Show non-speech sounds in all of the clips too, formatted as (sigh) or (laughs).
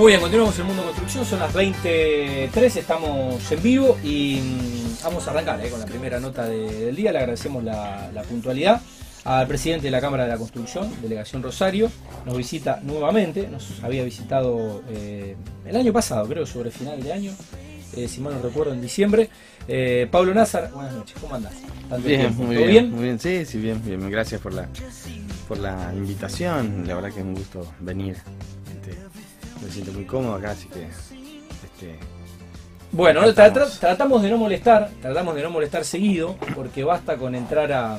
Muy bien, continuamos en Mundo Construcción, son las 23, estamos en vivo y mm, vamos a arrancar eh, con la primera nota de- del día. Le agradecemos la, la puntualidad al presidente de la Cámara de la Construcción, Delegación Rosario. Nos visita nuevamente, nos había visitado eh, el año pasado, creo, sobre final de año, eh, si mal no recuerdo, en diciembre. Eh, Pablo Nazar, buenas noches, ¿cómo andás? Bien, tiempo, muy ¿todo bien, muy bien, sí, sí, bien, bien. Gracias por la, por la invitación. La verdad que es un gusto venir. Me siento muy cómodo acá, así que este, Bueno, tra- tra- tratamos de no molestar, tratamos de no molestar seguido, porque basta con entrar a,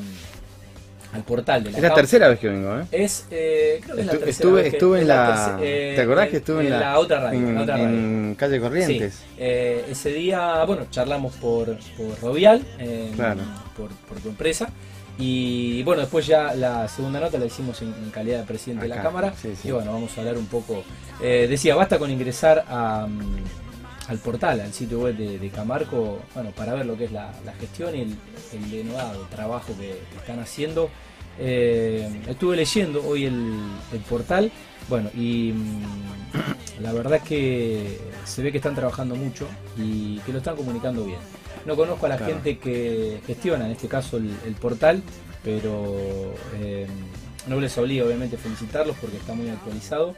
al portal de la es la tercera vez que vengo, ¿eh? Es, eh, creo que es la tercera estuve, vez que- estuve en la, eh, ¿te acordás que estuve en, en la otra radio? en, en otra radio. en calle Corrientes? Sí, eh, ese día, bueno, charlamos por, por Rovial, eh, Claro. por, por tu empresa. Y bueno, después ya la segunda nota la hicimos en, en calidad de presidente de la Cámara. sí, sí. Y bueno, vamos a hablar un poco. eh, decía, basta con ingresar a, mm, al portal, al sitio web de, de Camarco, bueno, para ver lo que es la, la gestión y el, el denodado trabajo que, que están haciendo. Eh, estuve leyendo hoy el, el portal, bueno, y mm, (coughs) la verdad que se ve que están trabajando mucho y que lo están comunicando bien. No conozco a la Claro. gente que gestiona, en este caso, el, el portal, pero eh, no les obliga obviamente felicitarlos porque está muy actualizado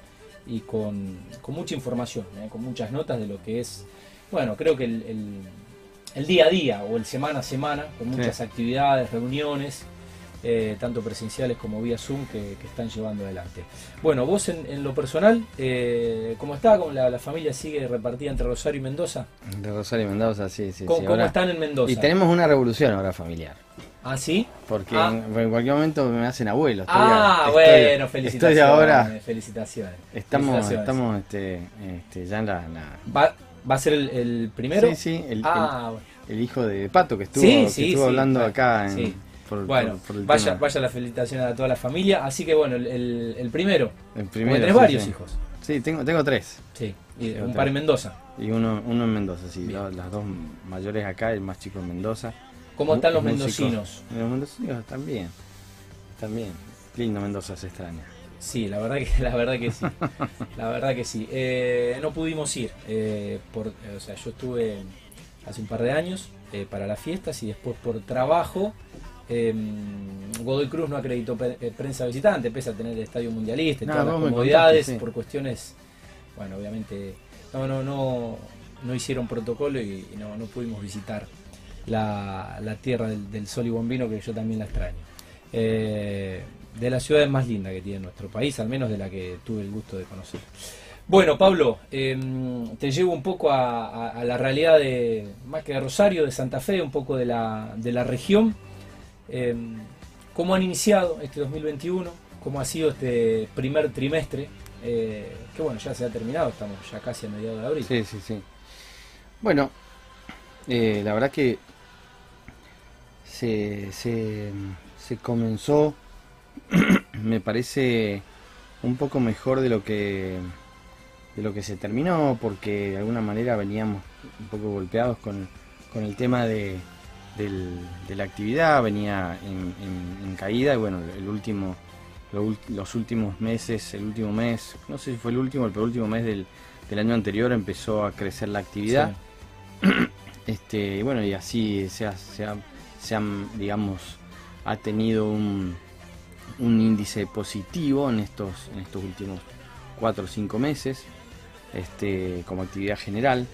y con, con mucha información, ¿eh? con muchas notas de lo que es, bueno, creo que el, el- el día a día o el semana a semana, con muchas Sí. actividades, reuniones, eh, tanto presenciales como vía Zoom, que, que están llevando adelante. Bueno, vos en, en lo personal, eh, ¿cómo está? ¿Cómo la, la familia sigue repartida entre Rosario y Mendoza? De Rosario y Mendoza, sí, sí. ¿Cómo, sí, cómo ahora- están en Mendoza? Y tenemos una revolución ahora familiar. ¿Ah, sí? Porque Ah. en, en cualquier momento me hacen abuelo. Estoy ah, a- estoy- bueno, felicitaciones. Estoy ahora. Felicitaciones. Estamos, Felicitaciones. estamos este, este, ya en la, la- ¿Va, va a ser el, el primero? Sí, sí, el, ah, bueno. el- hijo de Pato que estuvo, Sí, que sí, estuvo sí, hablando claro, acá en. Por, Bueno, por- por el vaya, tema. vaya la felicitación a toda la familia. Así que bueno, el, el- el primero. El primero, tenés sí, varios sí. hijos. Sí, tengo, tengo tres. Sí. Y Tengo un tres. par en Mendoza. Y uno, uno en Mendoza, sí. La- las dos mayores acá, el más chico en Mendoza. ¿Cómo están los mendocinos? Los mendocinos están bien. Están bien. Lindo Mendoza se extraña. Sí, la verdad que, la verdad que sí. La verdad que sí. Eh, no pudimos ir. eh, por, o sea, yo estuve hace un par de años eh, para las fiestas y después por trabajo. Eh, Godoy Cruz no acreditó eh, prensa visitante, pese a tener el estadio mundialista y No, todas las comodidades, sí. por cuestiones, bueno, obviamente, no, no, no, no hicieron protocolo y, y no, no pudimos visitar la, la tierra del, del sol y bombino que yo también la extraño. Eh, de las ciudades más lindas que tiene nuestro país, al menos de la que tuve el gusto de conocer. Bueno, Pablo, eh, te llevo un poco a, a- a la realidad de, más que de Rosario, de Santa Fe, un poco de la, de la región. Eh, ¿Cómo han iniciado este 2021? ¿Cómo ha sido este primer trimestre? Eh, que bueno, ya se ha terminado, estamos ya casi a mediados de abril. Sí, sí, sí. Bueno, eh, la verdad que se, se, se comenzó, (clears throat) me parece, un poco mejor de lo que de lo que se terminó, porque de alguna manera veníamos un poco golpeados con, con el tema de, del- de la actividad, venía en, en- en caída y bueno, el último, lo los últimos meses, el último mes, no sé si fue el último, el penúltimo mes del, del año anterior empezó a crecer la actividad. (clears throat) Este, y bueno, y así se ha, se ha- se han, digamos, ha tenido un, un índice positivo en estos, en estos últimos cuatro o cinco meses, este, como actividad general.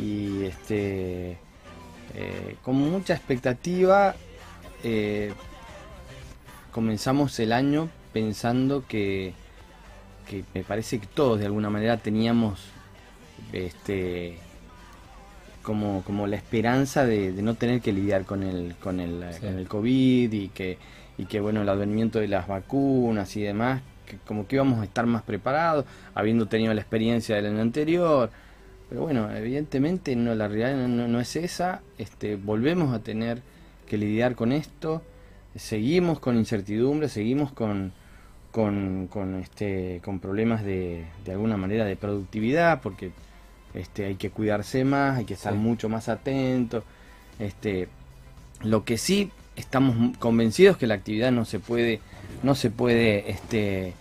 Y este, eh, con mucha expectativa, eh, comenzamos el año pensando que, que me parece que todos de alguna manera teníamos este como, como la esperanza de, de no tener que lidiar con el, con el, Sí. con el COVID y que, y que bueno el advenimiento de las vacunas y demás, que como que íbamos a estar más preparados, habiendo tenido la experiencia del año anterior. Pero bueno, evidentemente no, la realidad no, es esa. Este, volvemos a tener que lidiar con esto. Seguimos con incertidumbre, seguimos con, con, con, este, con problemas de, de alguna manera de productividad, porque este, hay que cuidarse más, hay que estar Sí. mucho más atentos. Este, lo que sí estamos convencidos que la actividad no se puede, no se puede este,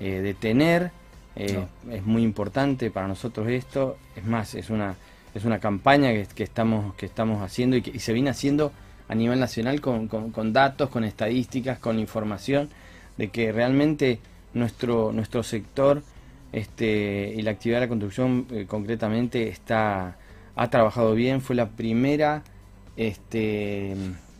eh, detener Eh, es muy importante para nosotros esto. Es más, es una, es una campaña que, estamos, que estamos haciendo y que se viene haciendo a nivel nacional con, con, datos, con estadísticas, con información de que realmente nuestro, nuestro sector este, y la actividad de la construcción eh, concretamente está, ha trabajado bien. Fue la primera, este,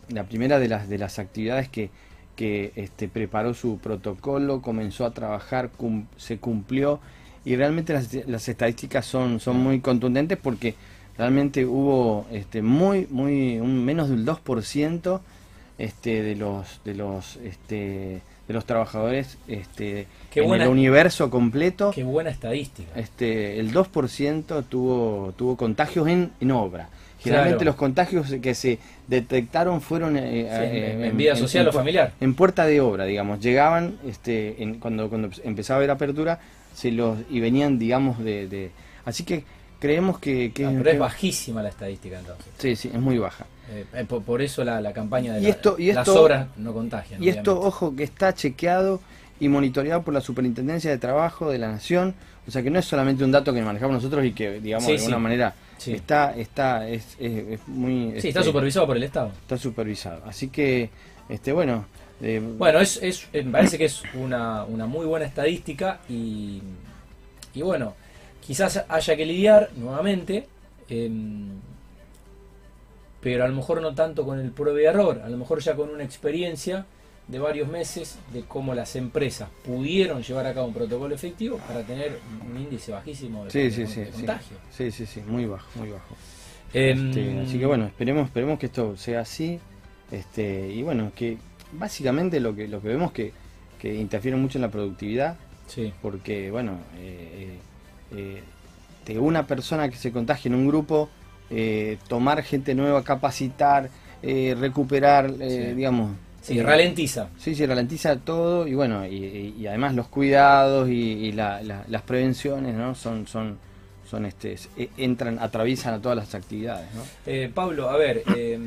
la primera de las, de las actividades que, que este, preparó su protocolo, comenzó a trabajar, se cumplió y realmente las, las, estadísticas son, son muy contundentes porque realmente hubo este, muy, muy, un, menos del 2% este, de los, de los, este, de los trabajadores este, en el universo completo. Qué buena estadística. Este, el 2% tuvo, tuvo contagios en, en obra. Generalmente los contagios que se detectaron fueron eh, eh, en, vida social o familiar. En puerta de obra, digamos. Llegaban, este, cuando, cuando empezaba a haber apertura, se los y venían, digamos, de... así que creemos que... que ah, pero es bajísima la estadística entonces. Sí, sí, es muy baja. Eh, por, eso la, campaña de y esto, y las obras no contagian. Y esto, ojo, que está chequeado y monitoreado por la Superintendencia de Trabajo de la Nación. O sea que no es solamente un dato que manejamos nosotros y que, digamos, de alguna manera Está, está, es, muy... Sí, está este, supervisado por el Estado. Está supervisado. Así que, este, bueno... Eh, bueno, es, es, me parece que es una, una muy buena estadística y, y bueno, quizás haya que lidiar nuevamente, em, pero a lo mejor no tanto con el prueba y error, a lo mejor ya con una experiencia de varios meses de cómo las empresas pudieron llevar a cabo un protocolo efectivo para tener un índice bajísimo de, contagio. Sí. sí, sí, muy bajo, muy bajo. Em, este, así que bueno, esperemos, esperemos que esto sea así. Este, y bueno, que básicamente lo que, lo que vemos que, que interfiere mucho en la productividad. Sí. Porque, bueno, eh, eh, eh, de una persona que se contagie en un grupo, tomar gente nueva, capacitar, recuperar, digamos, Sí, ralentiza. Sí, sí, ralentiza todo y bueno, y, además los cuidados y, las prevenciones, ¿no? Son, son, son este, e, entran, atraviesan a todas las actividades, ¿no? Eh, Pablo, a ver, eh,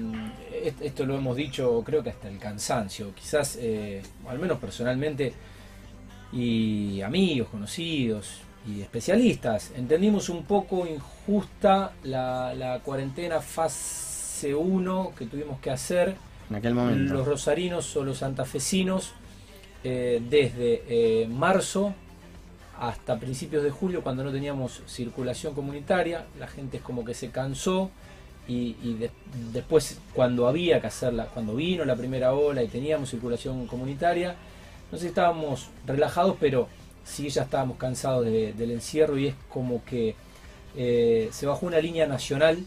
esto lo hemos dicho, creo que hasta el cansancio, quizás, eh, al menos personalmente, y amigos, conocidos y especialistas, entendimos un poco injusta la, la cuarentena fase 1 que tuvimos que hacer los rosarinos o los santafesinos, eh, desde eh, marzo hasta principios de julio, cuando no teníamos circulación comunitaria, la gente es como que se cansó y, después cuando había que hacerla, cuando vino la primera ola y teníamos circulación comunitaria, no estábamos relajados, pero sí ya estábamos cansados del encierro y es como que eh, se bajó una línea nacional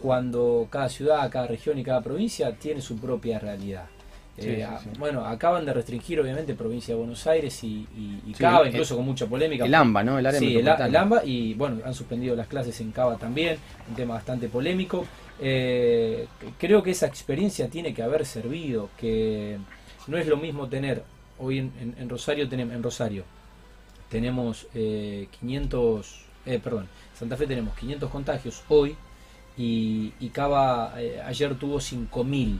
cuando cada ciudad, cada región y cada provincia tiene su propia realidad. Eh, bueno, acaban de restringir obviamente provincia de Buenos Aires y, Cava, incluso con mucha polémica. El AMBA, ¿no? El área sí, el, AMBA y bueno, han suspendido las clases en Cava también, un tema bastante polémico. Eh, creo que esa experiencia tiene que haber servido, que no es lo mismo tener, hoy en, Rosario tenemos, en Rosario tenemos 500, eh, perdón, Santa Fe tenemos 500 contagios hoy, y, Cava eh, ayer tuvo 5.000.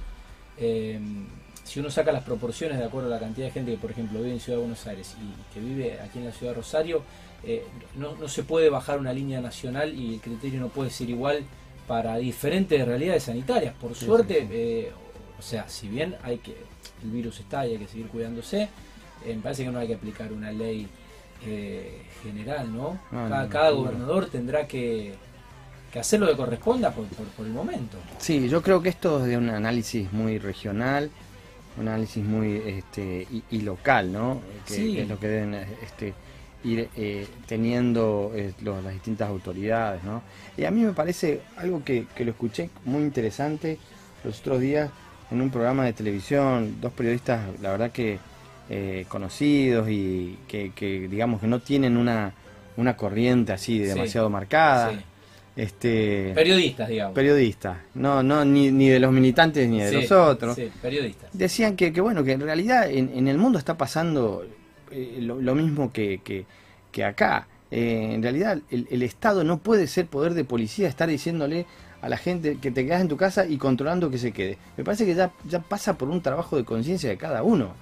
Em, si uno saca las proporciones de acuerdo a la cantidad de gente que, por ejemplo, vive en Ciudad de Buenos Aires y que vive aquí en la ciudad de Rosario, eh, no, se puede bajar una línea nacional y el criterio no puede ser igual para diferentes realidades sanitarias. Por suerte, eh, o sea, si bien hay que el virus está y hay que seguir cuidándose, me parece que no hay que aplicar una ley general, ¿no? cada gobernador tendrá que que hacer lo que corresponda por, el momento. Sí, yo creo que esto es de un análisis muy regional, un análisis muy este, y, local, ¿no? Que, es lo que deben este, ir eh, teniendo eh, las distintas autoridades, ¿no? Y a mí me parece algo que, lo escuché muy interesante los otros días en un programa de televisión, dos periodistas, la verdad que eh, conocidos y que, digamos que no tienen una, una corriente así demasiado marcada. Este, periodistas, digamos. Periodistas, no, no ni, ni de los militantes ni de los otros. Sí, periodistas. Decían que, que, bueno, que en realidad en, el mundo está pasando eh, lo, mismo que, que, acá. Eh, en realidad el, Estado no puede ser poder de policía, estar diciéndole a la gente que te quedas en tu casa y controlando que se quede. Me parece que ya, ya pasa por un trabajo de conciencia de cada uno.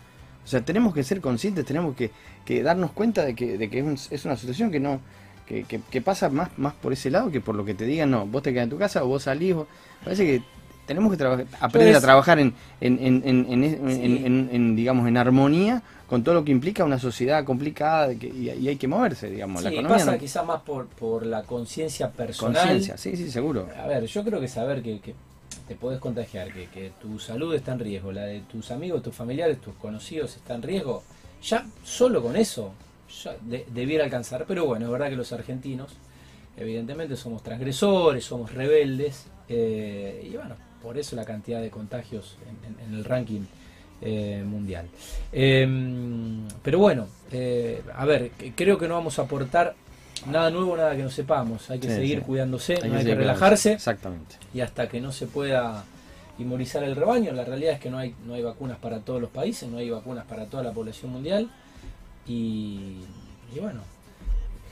O sea, tenemos que ser conscientes, tenemos que, que darnos cuenta de que, de que es, es, una situación que no que, que, pasa más, más por ese lado que por lo que te digan, no, vos te quedas en tu casa o vos salís. parece que tenemos que aprender a trabajar en, en, en, en, digamos, en armonía con todo lo que implica una sociedad complicada y, hay que moverse, digamos. la economía pasa quizá más por, por la conciencia personal. Conciencia, sí, sí, seguro. A ver, yo creo que saber que, que te podés contagiar, que, que, tu salud está en riesgo, la de tus amigos, tus familiares, tus conocidos está en riesgo, ya solo con eso ya debiera alcanzar. Pero bueno, es verdad que los argentinos, evidentemente, somos transgresores, somos rebeldes, eh, y bueno, por eso la cantidad de contagios en el ranking eh, mundial. Em, pero bueno, eh, a ver, creo que no vamos a aportar nada nuevo, nada que no sepamos. Hay que seguir cuidándose, hay no hay que relajarse. Exactamente. Y hasta que no se pueda inmunizar el rebaño, la realidad es que no hay, no hay vacunas para todos los países, no hay vacunas para toda la población mundial. Y, bueno,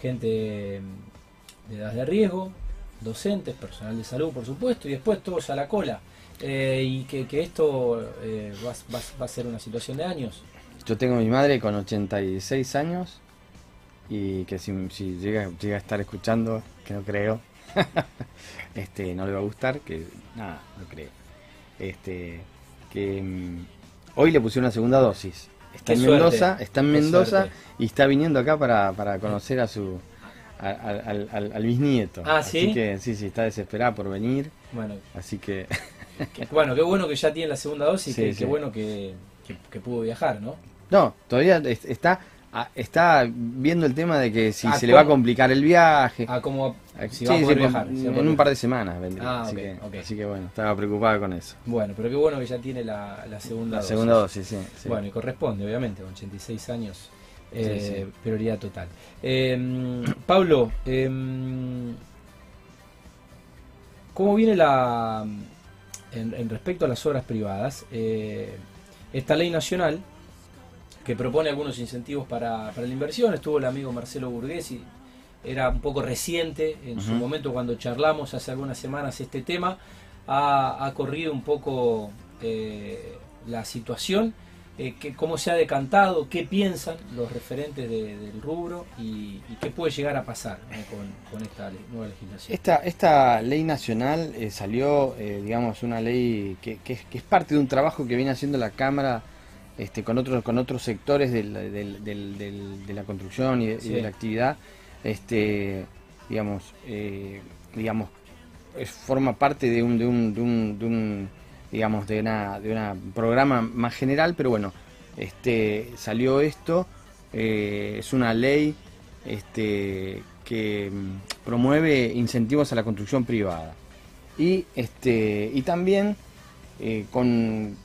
gente de edad de riesgo, docentes, personal de salud, por supuesto, y después todos a la cola. Eh, y que, que esto eh, va, va, a ser una situación de años. Yo tengo a mi madre con 86 años y que si, llega, llega a estar escuchando, que no creo, (laughs) este no le va a gustar, que nada, no creo. Este, que um, hoy le pusieron una segunda dosis. Está en Mendoza, está en Mendoza y está viniendo acá para, para conocer a su al, al, al, bisnieto. Ah, ¿sí? Así que sí, sí, está desesperada por venir. Bueno. Así que (laughs) bueno, qué bueno que ya tiene la segunda dosis, y qué, bueno que, pudo viajar, ¿no? No, todavía está está viendo el tema de que si se le va a complicar el viaje. Ah, como si va a poder viajar. en un par de semanas vendría. Ah, así, que, así que bueno, estaba preocupada con eso. Bueno, pero qué bueno que ya tiene la, la segunda la dosis. segunda dosis, sí, Bueno, y corresponde, obviamente, con 86 años, eh, prioridad total. Eh, Pablo, eh, ¿cómo viene la en, respecto a las obras privadas, eh, esta ley nacional que propone algunos incentivos para, la inversión, estuvo el amigo Marcelo Burguesi, era un poco reciente en su momento cuando charlamos hace algunas semanas este tema, ha, corrido un poco eh, la situación eh, cómo se ha decantado, qué piensan los referentes del rubro y, qué puede llegar a pasar con, esta nueva legislación. Esta, esta ley nacional eh, salió, eh, digamos, una ley que, es, parte de un trabajo que viene haciendo la Cámara este, con, otros, con otros sectores del, de la construcción y de, la actividad. Este, digamos, digamos forma parte de un, de un digamos, de una, de una programa más general, pero bueno, este, salió esto, eh, es una ley este, que mm, promueve incentivos a la construcción privada y, este, y también eh, con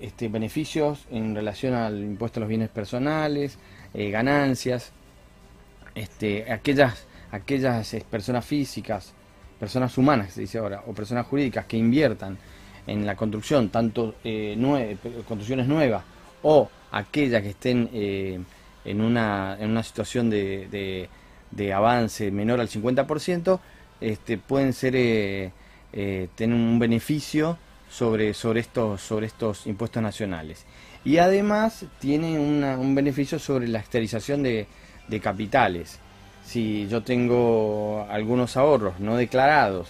este, beneficios en relación al impuesto a los bienes personales, eh, ganancias, este, aquellas, aquellas personas físicas, personas humanas, se dice ahora, o personas jurídicas que inviertan en la construcción, tanto eh, construcciones nuevas o aquellas que estén eh, en, una, en una situación de, de, avance menor al 50%, este, pueden ser eh, eh, tener un beneficio sobre, sobre, estos, sobre estos impuestos nacionales. Y además tienen un beneficio sobre la exteriorización de, de capitales. Si yo tengo algunos ahorros no declarados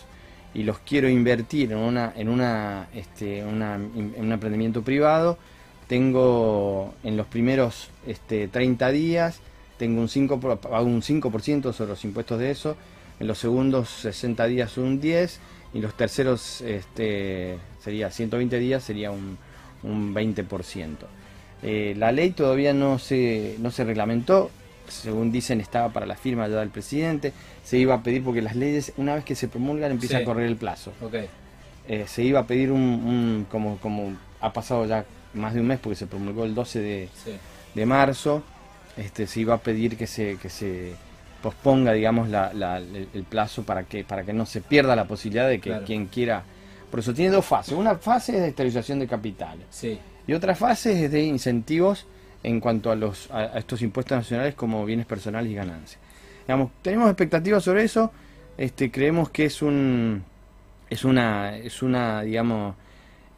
y los quiero invertir en una en una este un emprendimiento privado tengo en los primeros este 30 días tengo un 5 pago un 5% sobre los impuestos de eso en los segundos 60 días un 10 y los terceros este sería 120 días sería un, un 20% eh, la ley todavía no se no se reglamentó. Según dicen estaba para la firma ya del presidente. Se iba a pedir, porque las leyes, una vez que se promulgan, empieza a correr el plazo. Eh, se iba a pedir un, como, como ha pasado ya más de un mes, porque se promulgó el 12 de, de marzo, este, se iba a pedir que se, que se posponga, digamos, la, el, plazo para que, para que no se pierda la posibilidad de que quien quiera... Por eso tiene dos fases. Una fase es de esterilización de capitales. Y otra fase es de incentivos en cuanto a, los, a estos impuestos nacionales como bienes personales y ganancias. Tenemos expectativas sobre eso, este, creemos que es un es una es una digamos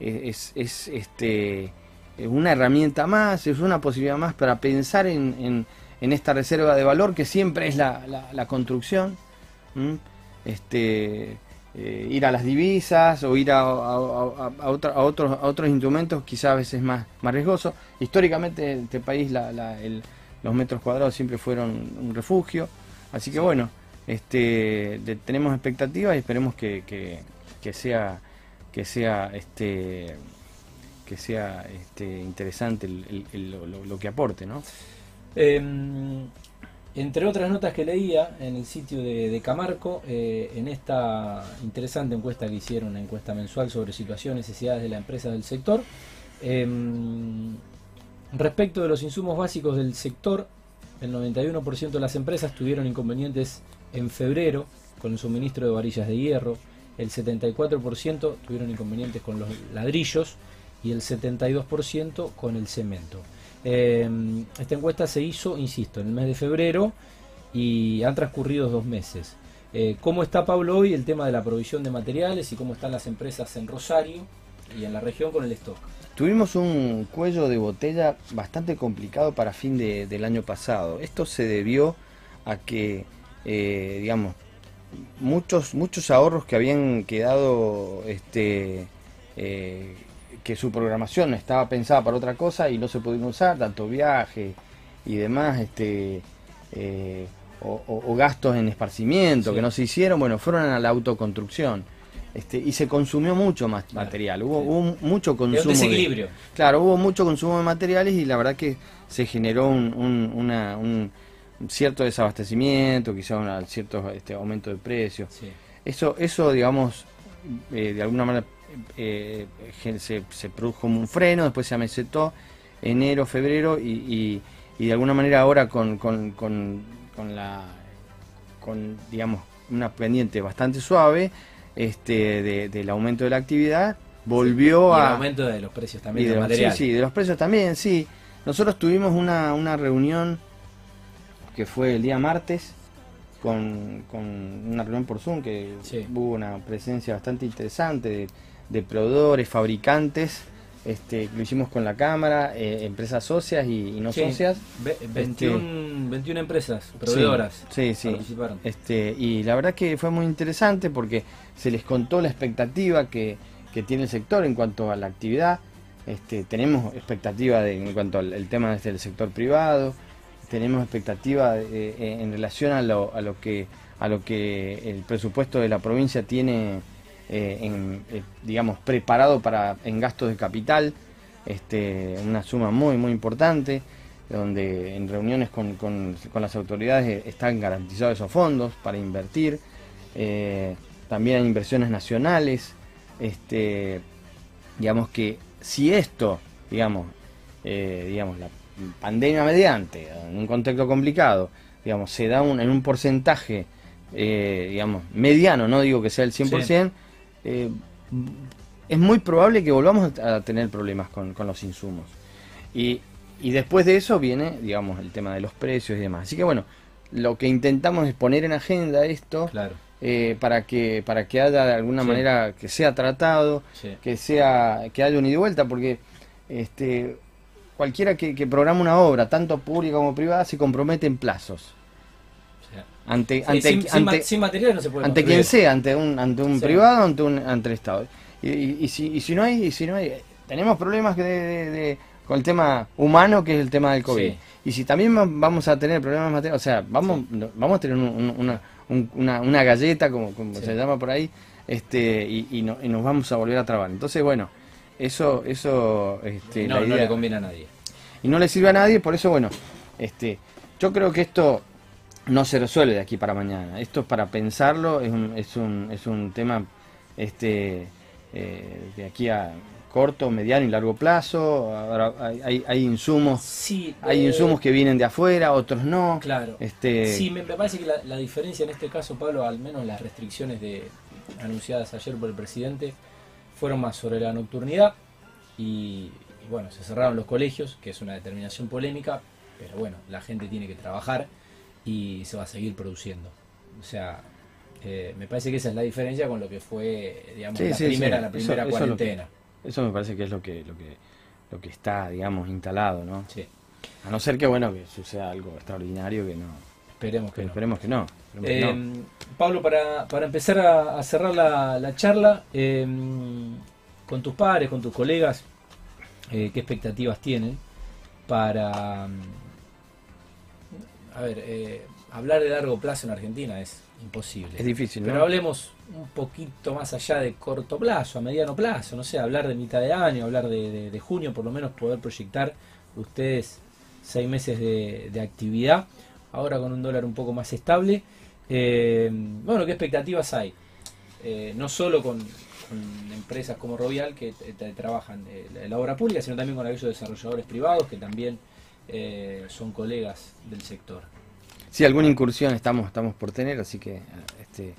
es, es este una herramienta más, es una posibilidad más para pensar en, en, esta reserva de valor que siempre es la, la, construcción. Este, eh, ir a las divisas o ir a, a, a, otros, a otros instrumentos quizás a veces más, más riesgoso. Históricamente este país los metros cuadrados siempre fueron un refugio, así que bueno, este, tenemos expectativas y esperemos que, que, sea que sea este que sea este, interesante lo, que aporte, ¿no? Em, entre otras notas que leía en el sitio de, Camarco, eh, en esta interesante encuesta que hicieron, una encuesta mensual sobre situación y necesidades de la empresa del sector, em, respecto de los insumos básicos del sector, el 91% de las empresas tuvieron inconvenientes en febrero con el suministro de varillas de hierro, el 74% tuvieron inconvenientes con los ladrillos y el 72% con el cemento. Em, esta encuesta se hizo, insisto, en el mes de febrero y han transcurrido dos meses. Eh, ¿Cómo está Pablo hoy el tema de la provisión de materiales y cómo están las empresas en Rosario y en la región con el stock? Tuvimos un cuello de botella bastante complicado para fin del año pasado. Esto se debió a que, eh, digamos, muchos, muchos ahorros que habían quedado este, eh, que su programación estaba pensada para otra cosa y no se pudieron usar, tanto viaje y demás, este, eh, o, gastos en esparcimiento que no se hicieron, bueno, fueron a la autoconstrucción. Este, y se consumió mucho más material, hubo, mucho consumo. Un desequilibrio. claro, hubo mucho consumo de materiales y la verdad que se generó un, un, cierto desabastecimiento, quizá un cierto este, aumento de precios. Eso, eso, digamos, eh, de alguna manera eh, se, se, produjo un freno, después se amesetó enero, febrero y, y, de alguna manera ahora con, con, con, con, la con digamos una pendiente bastante suave este del aumento de la actividad volvió a aumento de los precios también de, material. Sí, sí, de los precios también, sí. Nosotros tuvimos una, una reunión que fue el día martes con, con una reunión por Zoom que hubo una presencia bastante interesante de de proveedores, fabricantes. Este, lo hicimos con la Cámara, eh, empresas socias y, no socias. 21, este, empresas proveedoras sí, sí, participaron. Este, y la verdad que fue muy interesante porque se les contó la expectativa que, tiene el sector en cuanto a la actividad. Este, tenemos expectativa en cuanto al tema del sector privado, tenemos expectativa eh, en relación a lo, a lo que a lo que el presupuesto de la provincia tiene eh, eh, digamos, preparado para en gastos de capital, este, una suma muy, muy importante, donde en reuniones con, con, las autoridades están garantizados esos fondos para invertir. Eh, también hay inversiones nacionales. Este, digamos que si esto, digamos, digamos, la pandemia mediante, en un contexto complicado, digamos, se da un, en un porcentaje, digamos, mediano, no digo que sea el 100%, eh, es muy probable que volvamos a tener problemas con, los insumos. Y, después de eso viene, digamos, el tema de los precios y demás. Así que bueno, lo que intentamos es poner en agenda esto eh, para que para que haya de alguna manera que sea tratado, que sea que haya un ida y vuelta, porque este cualquiera que, que programa una obra, tanto pública como privada, se compromete en plazos ante ante, sin, materiales no se puede ante quien sea ante un ante un privado ante un ante el estado. Y, si, y si no hay y si no hay tenemos problemas de, con el tema humano que es el tema del covid. Y si también vamos a tener problemas materiales o sea vamos vamos a tener una, una, galleta como, como se llama por ahí este y, y, no, y, nos vamos a volver a trabar. Entonces bueno eso eso este, no, no le conviene a nadie. Y no le sirve a nadie por eso bueno este yo creo que esto no se resuelve de aquí para mañana. Esto es para pensarlo, es un, es un, es un tema este, eh, de aquí a corto, mediano y largo plazo. Ahora hay, hay insumos, sí, hay eh, insumos que vienen de afuera, otros no. Claro. Este... Sí, me, parece que la, diferencia en este caso, Pablo, al menos las restricciones de, anunciadas ayer por el presidente, fueron más sobre la nocturnidad y, y bueno, se cerraron los colegios, que es una determinación polémica, pero bueno, la gente tiene que trabajar y se va a seguir produciendo. O sea, eh, me parece que esa es la diferencia con lo que fue, digamos, la, primera, la primera cuarentena. Eso, me parece que es lo que, lo que, lo que está, digamos, instalado, ¿no? Sí. A no ser que, bueno, que suceda algo extraordinario que no. Esperemos que no. esperemos que no. esperemos que no. Pablo, para, para empezar a, a cerrar la, la charla, eh, con tus pares, con tus colegas, eh, ¿qué expectativas tienen para... A ver, eh, hablar de largo plazo en Argentina es imposible. Es difícil, ¿no? Pero hablemos un poquito más allá de corto plazo, a mediano plazo, no sé, hablar de mitad de año, hablar de, de- de junio, por lo menos poder proyectar ustedes seis meses de, de actividad, ahora con un dólar un poco más estable. Eh, bueno, ¿qué expectativas hay? Eh, no solo con, con empresas como Rovial que trabajan eh, la obra pública, sino también con aquellos desarrolladores privados que también eh, son colegas del sector. Sí, alguna incursión estamos, estamos por tener, así que. Este,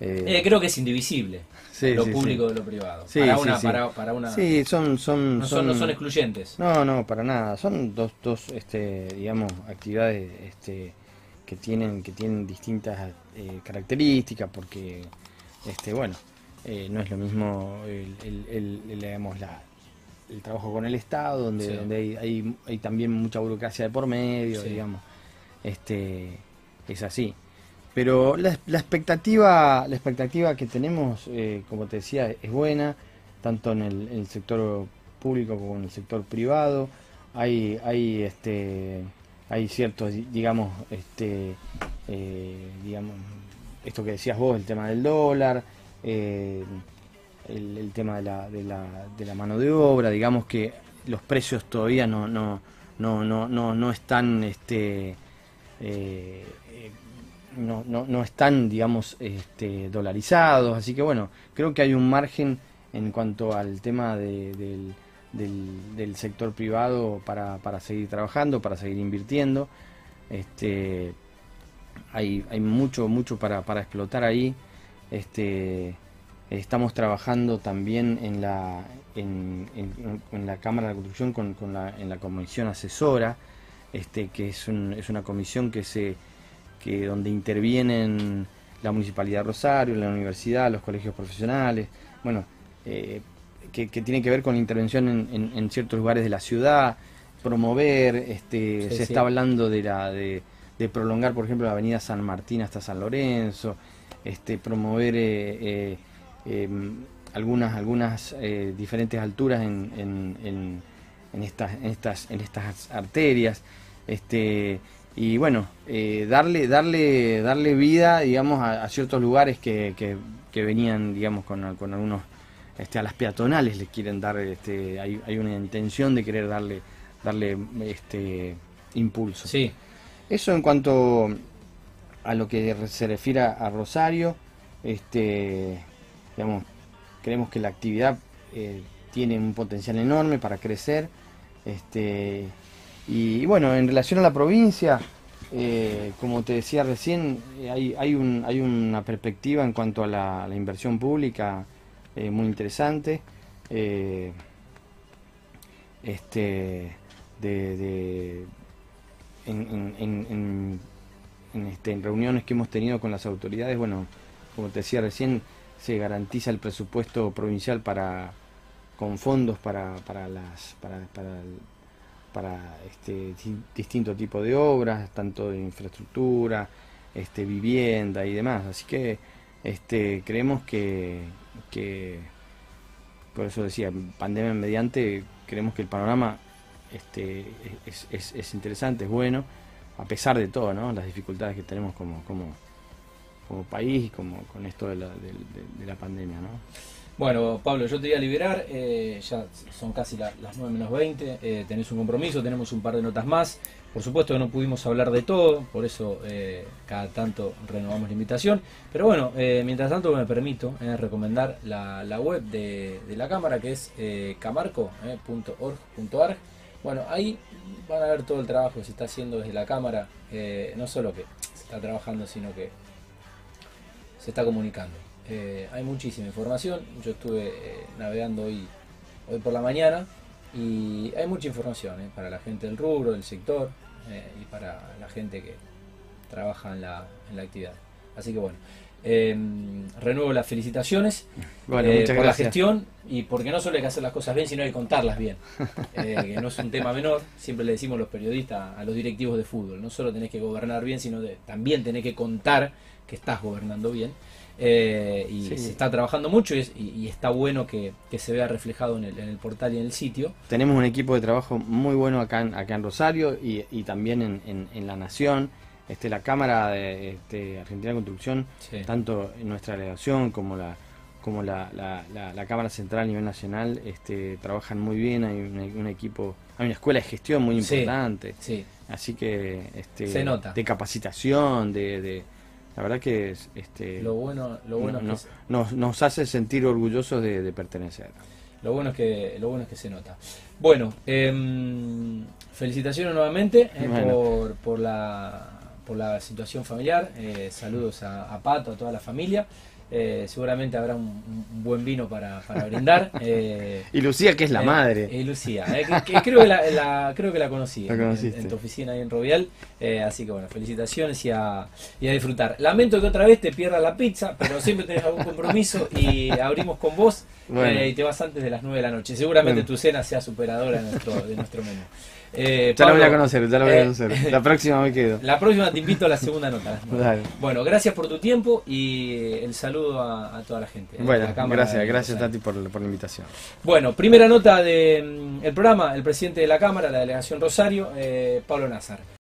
eh, Eh, creo que es indivisible sí, lo sí, público sí. de lo privado. Para, una, sí. Para, para una. Sí, son. son, no, son, no son excluyentes. No, no, para nada. Son dos, dos este, digamos, actividades este, que tienen que tienen distintas eh, características porque, este, bueno, eh, no es lo mismo el, el- el- el, digamos, la, el trabajo con el Estado, donde, Sí. donde hay, hay, hay también mucha burocracia de por medio, Sí. digamos. Este, es así. Pero la, la expectativa, la expectativa que tenemos, eh, como te decía, es buena, tanto en el, en el sector público como en el sector privado. Hay, hay este, hay ciertos, di- digamos, este, eh, digamos, esto que decías vos, el tema del dólar, eh, el, tema de la, de, la, de la mano de obra, digamos que los precios todavía no, no, no, no, no, no están, este, eh, no, no, no están, digamos, este, dolarizados, así que bueno, creo que hay un margen en cuanto al tema de- del, del, del sector privado para, para seguir trabajando, para seguir invirtiendo. Este, hay, hay mucho, mucho para, para explotar ahí. Este, estamos trabajando también en la, en, en- en la Cámara de Construcción con, con la, en la comisión asesora, este, que es, un- es una comisión que se, que donde intervienen la Municipalidad de Rosario, la universidad, los colegios profesionales, bueno, eh, que, que tiene que ver con la intervención en, en- en ciertos lugares de la ciudad, promover, este, Sí, se sí. está hablando de la de, de prolongar, por ejemplo, la avenida San Martín hasta San Lorenzo, este, promover eh, eh, em, algunas algunas eh, diferentes alturas en, en, en- en estas en estas en estas arterias, este y bueno eh, darle darle darle vida digamos a, a ciertos lugares que, que, que venían digamos con, con algunos este, a las peatonales les quieren dar este hay, hay una intención de querer darle darle este impulso. Sí, eso en cuanto a lo que se refiere a Rosario, este, creemos que la actividad eh, tiene un potencial enorme para crecer. Este, y, bueno, en relación a la provincia, eh, como te decía recién, eh, hay, hay, un- hay una perspectiva en cuanto a la, inversión pública muy interesante. este, de, en, este, en reuniones que hemos tenido con las autoridades, bueno, como te decía recién, se garantiza el presupuesto provincial para con fondos para, para las para, para, este di- distinto tipo de obras, tanto de infraestructura, este vivienda y demás. Así que este creemos que, que por eso decía, pandemia mediante, creemos que el panorama este, es, es- es interesante, es bueno, a pesar de todo, ¿no? las dificultades que tenemos como, como, como país y como con esto de la, de- de- la pandemia. ¿no? Bueno, Pablo, yo te voy a liberar, eh, ya son casi la- las 9 menos 20, eh, tenés un compromiso, tenemos un par de notas más, por supuesto que no pudimos hablar de todo, por eso eh, cada tanto renovamos la invitación, pero bueno, eh, mientras tanto me permito recomendar la, la web de, de la Cámara que es camarco.org.ar, bueno, ahí van a ver todo el trabajo que se está haciendo desde la Cámara, no solo que se está trabajando, sino que se está comunicando. Eh, hay muchísima información. Yo estuve eh, navegando hoy, hoy por la mañana y hay mucha información eh, para la gente del rubro, del sector y para la gente que trabaja en la, en la actividad. Así que bueno, renuevo las felicitaciones Bueno, por la gestión y porque no solo hay que hacer las cosas bien, sino hay que contarlas bien. (laughs) Eh, que no es un tema menor, siempre le decimos los periodistas a los directivos de fútbol, no solo tenés que gobernar bien, sino de- también tenés que contar que estás gobernando bien. Eh, y Sí. se está trabajando mucho y, es- y- y está bueno que, que se vea reflejado en el, en el portal y en el sitio. Tenemos un equipo de trabajo muy bueno acá en, acá en Rosario y, y también en, en- en La Nación. Este, la Cámara de este, Argentina de Construcción, Sí. tanto nuestra delegación como la como la, la- la- la Cámara Central a nivel nacional, este, trabajan muy bien, hay un, un equipo, hay una escuela de gestión muy importante, Sí, así que este, Se nota. de capacitación, de, de- la verdad que es, este, lo bueno, lo bueno no- es que no- nos, nos hace sentir orgullosos de, de pertenecer. Lo bueno es que, lo bueno es que se nota. Bueno, em, felicitaciones nuevamente eh, Bueno. por, por, la, por la situación familiar. Eh, saludos a, a Pato, a toda la familia. Eh, seguramente habrá un, un buen vino para, para brindar. (laughs) Eh, Y Lucía, que es la eh, madre. eh, Lucía, eh, que, que creo, que la, la- creo que la conocí La en- tu oficina ahí en Rovial. Eh, así que bueno, felicitaciones y a, y a disfrutar. Lamento que otra vez te pierdas la pizza, pero siempre tenés algún compromiso y abrimos con vos Bueno. eh, y te vas antes de las 9 de la noche. Seguramente Bueno. tu cena sea superadora de nuestro, de nuestro menú. Eh, Ya la voy a Pablo, conocer, ya la voy a eh, conocer. (laughs) La próxima me quedo. La próxima te invito a la segunda nota. (laughs) Dale. Bueno, gracias por tu tiempo y el saludo a, a toda la gente. eh, Bueno, la Cámara gracias, de gracias. Tati por, por la invitación. Bueno, primera nota del programa, el presidente de la Cámara, la delegación Rosario, eh, Pablo Nazar.